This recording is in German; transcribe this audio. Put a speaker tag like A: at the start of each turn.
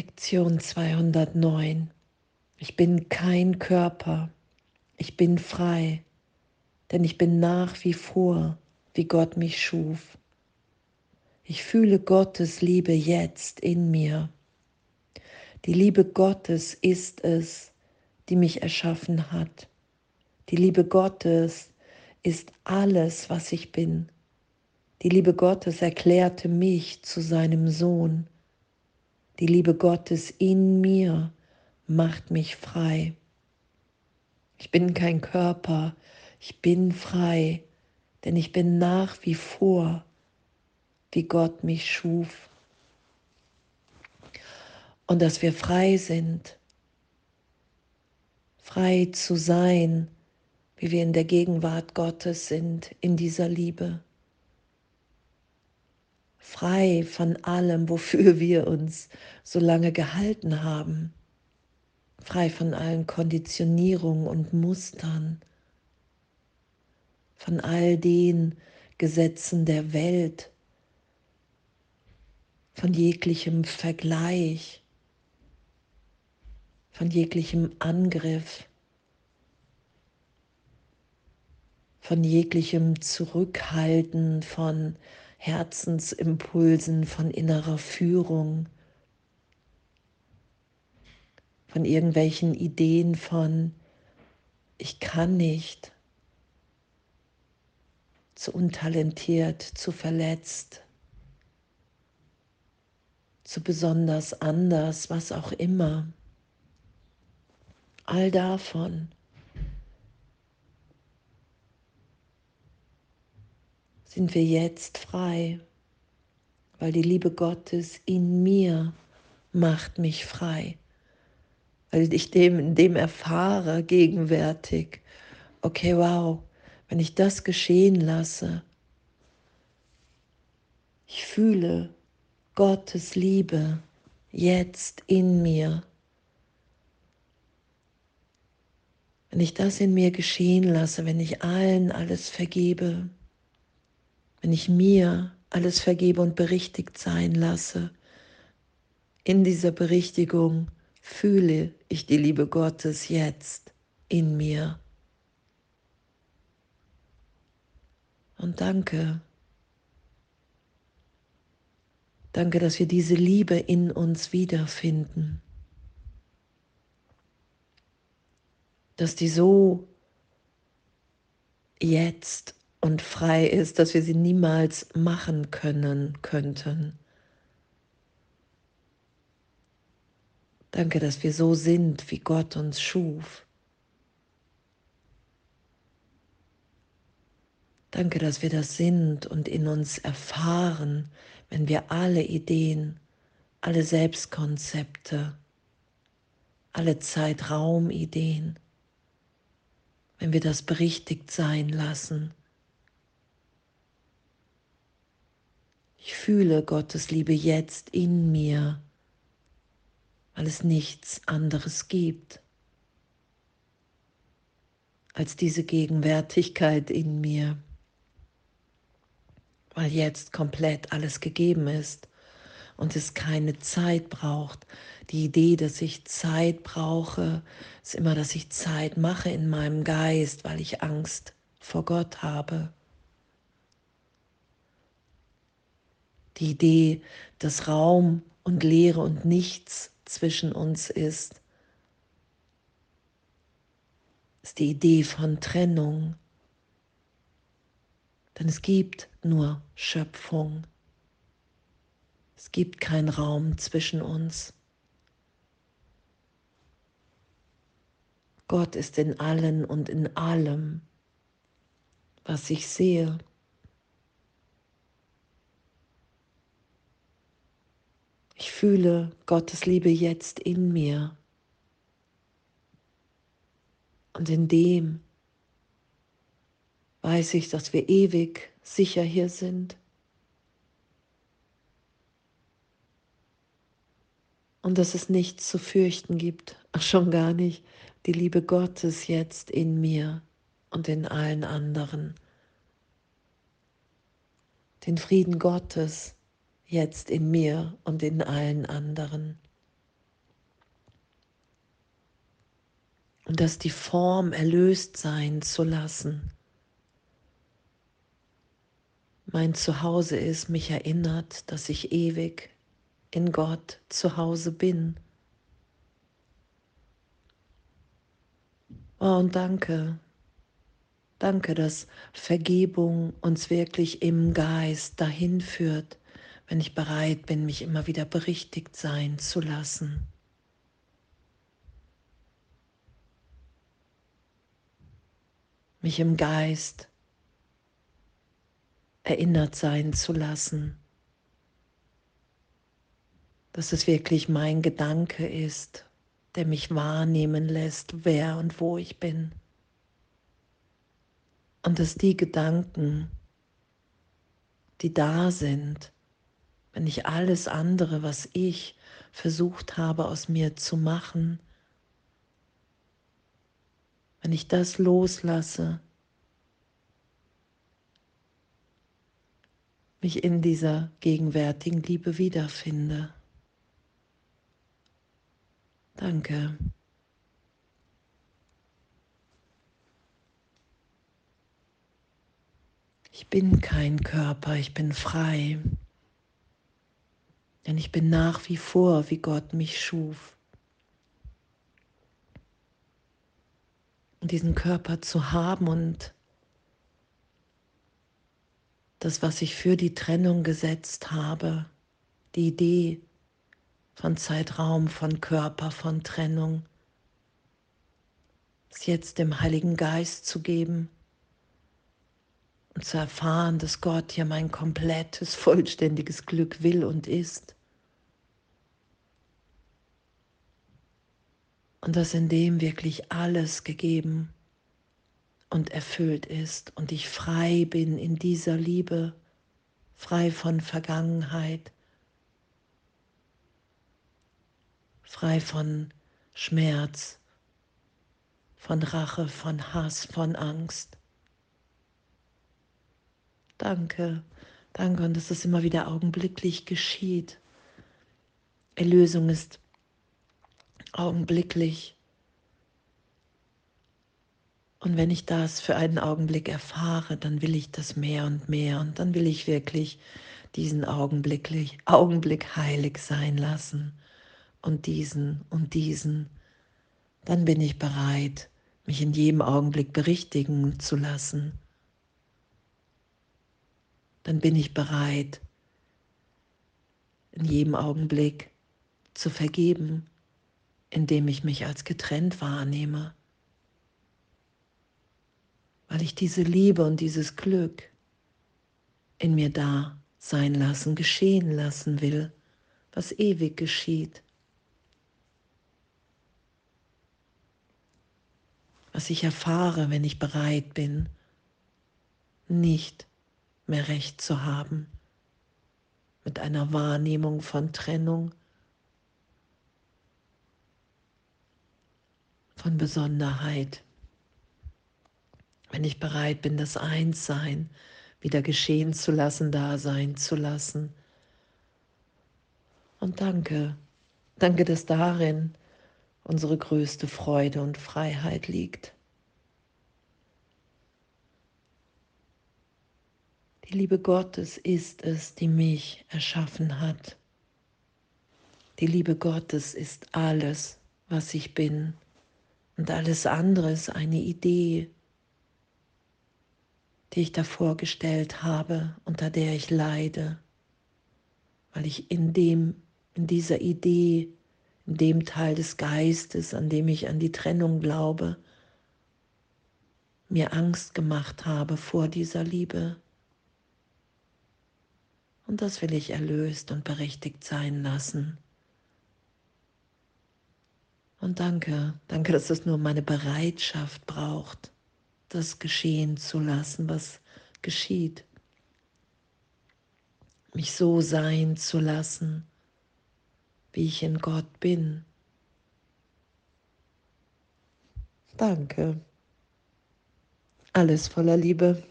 A: Lektion 209. Ich bin kein Körper, ich bin frei, denn ich bin nach wie vor, wie Gott mich schuf. Ich fühle Gottes Liebe jetzt in mir. Die Liebe Gottes ist es, die mich erschaffen hat. Die Liebe Gottes ist alles, was ich bin. Die Liebe Gottes erklärte mich zu seinem Sohn. Die Liebe Gottes in mir macht mich frei. Ich bin kein Körper, ich bin frei, denn ich bin nach wie vor, wie Gott mich schuf. Und dass wir frei sind, frei zu sein, wie wir in der Gegenwart Gottes sind, in dieser Liebe frei von allem, wofür wir uns so lange gehalten haben, frei von allen Konditionierungen und Mustern, von all den Gesetzen der Welt, von jeglichem Vergleich, von jeglichem Angriff, von jeglichem Zurückhalten, von Herzensimpulsen, von innerer Führung, von irgendwelchen Ideen von, ich kann nicht, zu untalentiert, zu verletzt, zu besonders anders, was auch immer. All davon sind wir jetzt frei, weil die Liebe Gottes in mir macht mich frei, weil ich dem, dem erfahre gegenwärtig, okay, wow, wenn ich das geschehen lasse, ich fühle Gottes Liebe jetzt in mir. Wenn ich das in mir geschehen lasse, wenn ich allen alles vergebe, wenn ich mir alles vergebe und berichtigt sein lasse, in dieser Berichtigung fühle ich die Liebe Gottes jetzt in mir. Und danke. Danke, dass wir diese Liebe in uns wiederfinden. Dass die so jetzt und frei ist, dass wir sie niemals machen können, könnten. Danke, dass wir so sind, wie Gott uns schuf. Danke, dass wir das sind und in uns erfahren, wenn wir alle Ideen, alle Selbstkonzepte, alle Zeitraumideen, wenn wir das berichtigt sein lassen Ich fühle Gottes Liebe jetzt in mir, weil es nichts anderes gibt als diese Gegenwärtigkeit in mir, weil jetzt komplett alles gegeben ist und es keine Zeit braucht. Die Idee, dass ich Zeit brauche, ist immer, dass ich Zeit mache in meinem Geist, weil ich Angst vor Gott habe. Die Idee, dass Raum und Leere und nichts zwischen uns ist, ist die Idee von Trennung. Denn es gibt nur Schöpfung. Es gibt keinen Raum zwischen uns. Gott ist in allen und in allem, was ich sehe. Ich fühle Gottes Liebe jetzt in mir. Und in dem weiß ich, dass wir ewig sicher hier sind. Und dass es nichts zu fürchten gibt, ach schon gar nicht die Liebe Gottes jetzt in mir und in allen anderen. Den Frieden Gottes jetzt in mir und in allen anderen. Und dass die Form erlöst sein zu lassen, mein Zuhause ist, mich erinnert, dass ich ewig in Gott zu Hause bin. Oh, und danke, danke, dass Vergebung uns wirklich im Geist dahin führt, wenn ich bereit bin, mich immer wieder berichtigt sein zu lassen. Mich im Geist erinnert sein zu lassen, dass es wirklich mein Gedanke ist, der mich wahrnehmen lässt, wer und wo ich bin. Und dass die Gedanken, die da sind, wenn ich alles andere, was ich versucht habe aus mir zu machen, wenn ich das loslasse, mich in dieser gegenwärtigen Liebe wiederfinde. Danke. Ich bin kein Körper, ich bin frei. Denn ich bin nach wie vor, wie Gott mich schuf. Und diesen Körper zu haben und das, was ich für die Trennung gesetzt habe, die Idee von Zeitraum, von Körper, von Trennung, es jetzt dem Heiligen Geist zu geben zu erfahren, dass Gott hier mein komplettes, vollständiges Glück will und ist. Und dass in dem wirklich alles gegeben und erfüllt ist und ich frei bin in dieser Liebe, frei von Vergangenheit, frei von Schmerz, von Rache, von Hass, von Angst. Danke, danke und dass es immer wieder augenblicklich geschieht. Erlösung ist augenblicklich. Und wenn ich das für einen Augenblick erfahre, dann will ich das mehr und mehr und dann will ich wirklich diesen Augenblicklich, Augenblick heilig sein lassen und diesen und diesen. Dann bin ich bereit, mich in jedem Augenblick berichtigen zu lassen. Dann bin ich bereit, in jedem Augenblick zu vergeben, indem ich mich als getrennt wahrnehme weil ich diese Liebe und dieses Glück in mir da sein lassen, geschehen lassen will, was ewig geschieht. Was ich erfahre, wenn ich bereit bin, nicht mehr recht zu haben mit einer Wahrnehmung von Trennung, von Besonderheit wenn ich bereit bin, das Einssein wieder geschehen zu lassen, da sein zu lassen. Und danke, danke, dass darin unsere größte Freude und Freiheit liegt. Die Liebe Gottes ist es, die mich erschaffen hat. Die Liebe Gottes ist alles, was ich bin. Und alles andere ist eine Idee, die ich da vorgestellt habe, unter der ich leide, weil ich in dem, in dieser Idee, in dem Teil des Geistes, an dem ich an die Trennung glaube, mir Angst gemacht habe vor dieser Liebe. Und das will ich erlöst und berichtigt sein lassen. Und danke, danke, dass es nur meine Bereitschaft braucht das geschehen zu lassen, was geschieht. Mich so sein zu lassen, wie ich in Gott bin. Danke. Alles voller Liebe.